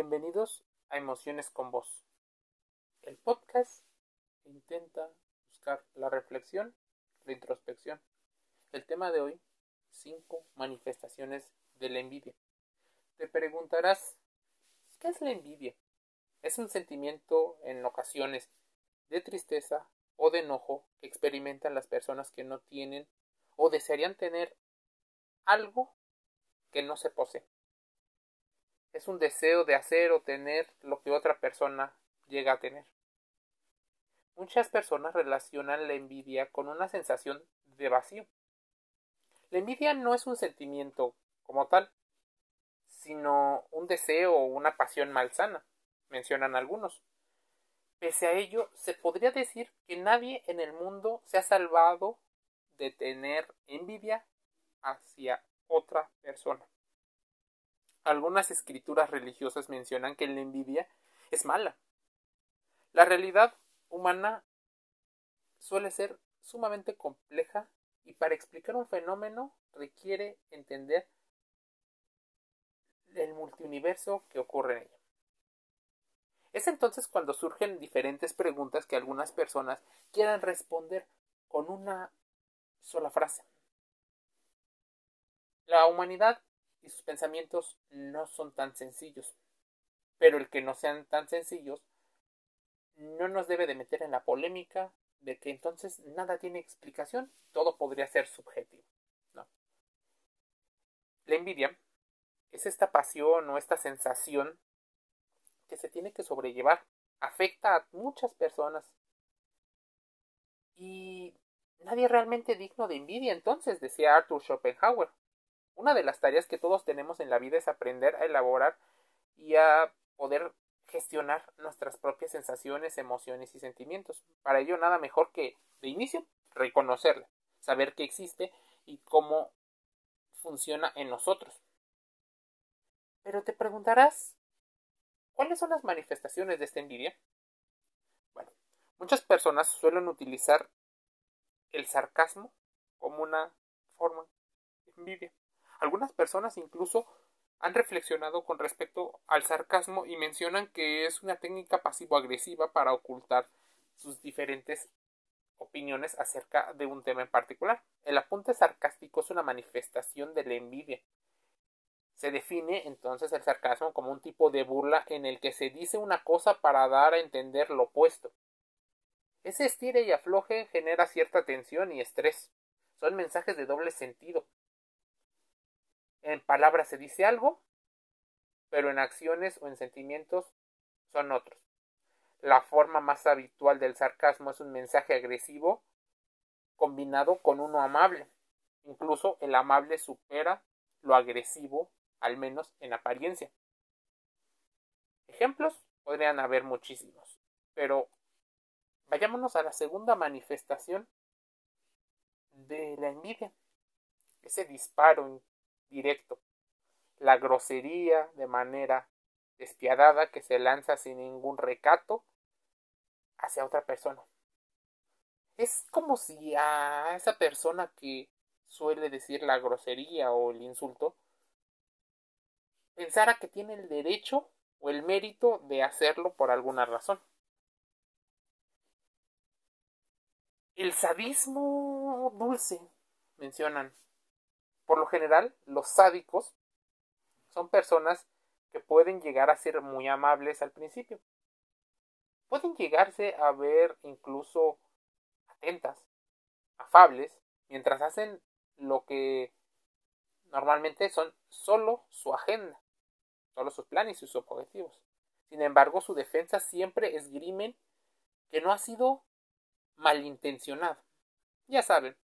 Bienvenidos a Emociones con Voz, el podcast intenta buscar la reflexión, la introspección. El tema de hoy, cinco manifestaciones de la envidia. Te preguntarás, ¿qué es la envidia? Es un sentimiento en ocasiones de tristeza o de enojo que experimentan las personas que no tienen o desearían tener algo que no se posee es un deseo de hacer o tener lo que otra persona llega a tener. Muchas personas relacionan la envidia con una sensación de vacío. La envidia no es un sentimiento como tal, sino un deseo o una pasión malsana, mencionan algunos. Pese a ello, se podría decir que nadie en el mundo se ha salvado de tener envidia hacia otra persona. Algunas escrituras religiosas mencionan que la envidia es mala. La realidad humana suele ser sumamente compleja y para explicar un fenómeno requiere entender el multiuniverso que ocurre en ella. Es entonces cuando surgen diferentes preguntas que algunas personas quieran responder con una sola frase. La humanidad y sus pensamientos no son tan sencillos. Pero el que no sean tan sencillos no nos debe de meter en la polémica de que entonces nada tiene explicación, todo podría ser subjetivo. No. La envidia es esta pasión o esta sensación que se tiene que sobrellevar. Afecta a muchas personas. Y nadie realmente digno de envidia entonces, decía Arthur Schopenhauer. Una de las tareas que todos tenemos en la vida es aprender a elaborar y a poder gestionar nuestras propias sensaciones, emociones y sentimientos. Para ello nada mejor que de inicio reconocerla, saber que existe y cómo funciona en nosotros. Pero te preguntarás, ¿cuáles son las manifestaciones de esta envidia? Bueno, muchas personas suelen utilizar el sarcasmo como una forma de envidia. Algunas personas incluso han reflexionado con respecto al sarcasmo y mencionan que es una técnica pasivo-agresiva para ocultar sus diferentes opiniones acerca de un tema en particular. El apunte sarcástico es una manifestación de la envidia. Se define entonces el sarcasmo como un tipo de burla en el que se dice una cosa para dar a entender lo opuesto. Ese estire y afloje genera cierta tensión y estrés. Son mensajes de doble sentido, en palabras se dice algo, pero en acciones o en sentimientos son otros. La forma más habitual del sarcasmo es un mensaje agresivo combinado con uno amable. Incluso el amable supera lo agresivo, al menos en apariencia. Ejemplos podrían haber muchísimos, pero vayámonos a la segunda manifestación de la envidia, ese disparo directo. La grosería de manera despiadada que se lanza sin ningún recato hacia otra persona. Es como si a esa persona que suele decir la grosería o el insulto pensara que tiene el derecho o el mérito de hacerlo por alguna razón. El sadismo dulce, mencionan por lo general, los sádicos son personas que pueden llegar a ser muy amables al principio. Pueden llegarse a ver incluso atentas, afables, mientras hacen lo que normalmente son solo su agenda, solo sus planes y sus objetivos. Sin embargo, su defensa siempre esgrimen que no ha sido malintencionado. Ya saben,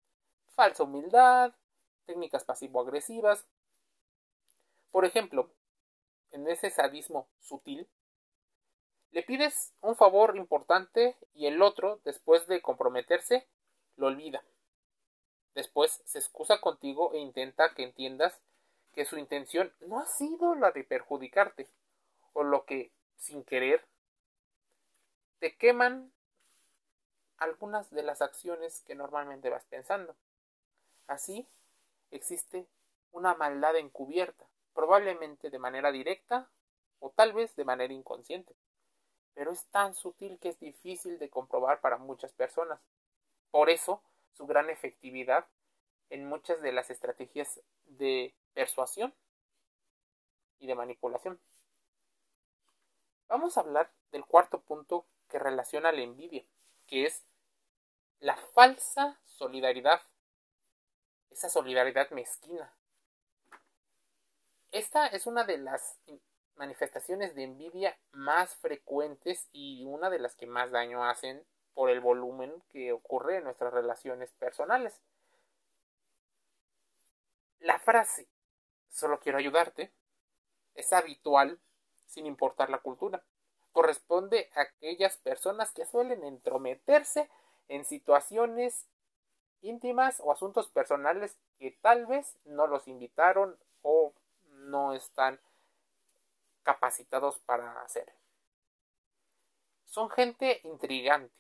falsa humildad, técnicas pasivo-agresivas. Por ejemplo, en ese sadismo sutil, le pides un favor importante y el otro, después de comprometerse, lo olvida. Después se excusa contigo e intenta que entiendas que su intención no ha sido la de perjudicarte, o lo que, sin querer, te queman algunas de las acciones que normalmente vas pensando. Así, existe una maldad encubierta, probablemente de manera directa o tal vez de manera inconsciente. Pero es tan sutil que es difícil de comprobar para muchas personas. Por eso, su gran efectividad en muchas de las estrategias de persuasión y de manipulación. Vamos a hablar del cuarto punto que relaciona la envidia, que es la falsa solidaridad, esa solidaridad mezquina. Esta es una de las manifestaciones de envidia más frecuentes y una de las que más daño hacen por el volumen que ocurre en nuestras relaciones personales. La frase solo quiero ayudarte es habitual sin importar la cultura. Corresponde a aquellas personas que suelen entrometerse en situaciones íntimas o asuntos personales que tal vez no los invitaron o no están capacitados para hacer. Son gente intrigante.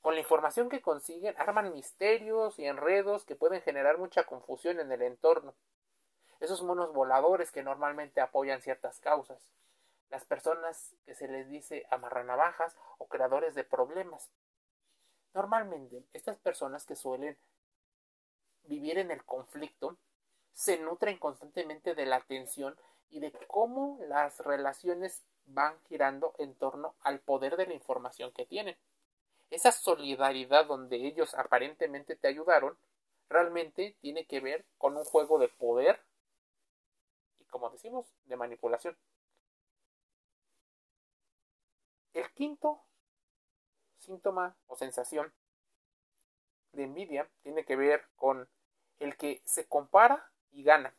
Con la información que consiguen, arman misterios y enredos que pueden generar mucha confusión en el entorno. Esos monos voladores que normalmente apoyan ciertas causas. Las personas que se les dice amarranavajas o creadores de problemas. Normalmente, estas personas que suelen vivir en el conflicto se nutren constantemente de la tensión y de cómo las relaciones van girando en torno al poder de la información que tienen. Esa solidaridad donde ellos aparentemente te ayudaron, realmente tiene que ver con un juego de poder y, como decimos, de manipulación. El quinto síntoma o sensación de envidia tiene que ver con el que se compara y gana.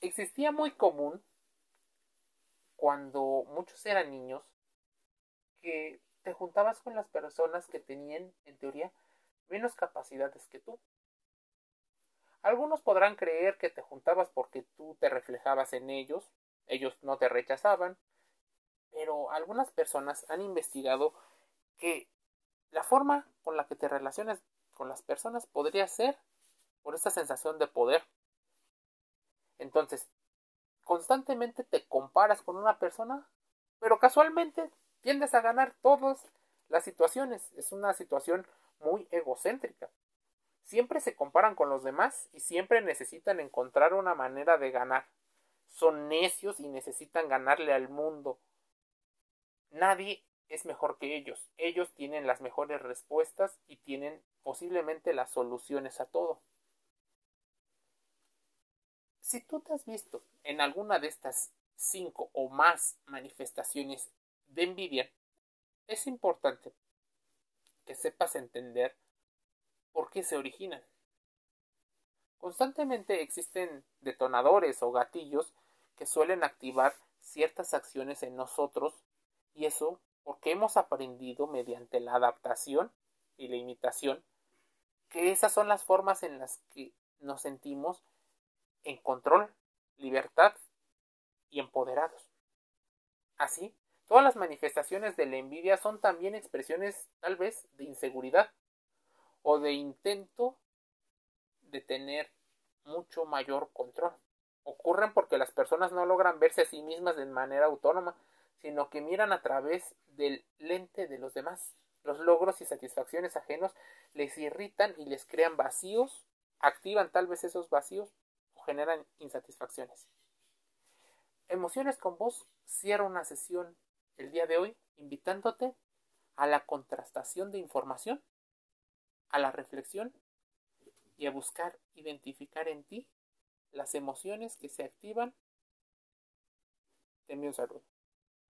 Existía muy común cuando muchos eran niños que te juntabas con las personas que tenían, en teoría, menos capacidades que tú. Algunos podrán creer que te juntabas porque tú te reflejabas en ellos, ellos no te rechazaban, pero algunas personas han investigado que la forma con la que te relacionas con las personas podría ser por esta sensación de poder. Entonces, constantemente te comparas con una persona, pero casualmente tiendes a ganar todas las situaciones. Es una situación muy egocéntrica. Siempre se comparan con los demás y siempre necesitan encontrar una manera de ganar. Son necios y necesitan ganarle al mundo. Nadie es mejor que ellos. Ellos tienen las mejores respuestas y tienen posiblemente las soluciones a todo. Si tú te has visto en alguna de estas cinco o más manifestaciones de envidia, es importante que sepas entender por qué se originan. Constantemente existen detonadores o gatillos que suelen activar ciertas acciones en nosotros y eso porque hemos aprendido mediante la adaptación y la imitación que esas son las formas en las que nos sentimos en control, libertad y empoderados. Así, todas las manifestaciones de la envidia son también expresiones tal vez de inseguridad o de intento de tener mucho mayor control. Ocurren porque las personas no logran verse a sí mismas de manera autónoma, sino que miran a través del lente de los demás. Los logros y satisfacciones ajenos les irritan y les crean vacíos, activan tal vez esos vacíos generan insatisfacciones. Emociones con vos cierra una sesión el día de hoy invitándote a la contrastación de información, a la reflexión y a buscar identificar en ti las emociones que se activan. Te envío un saludo.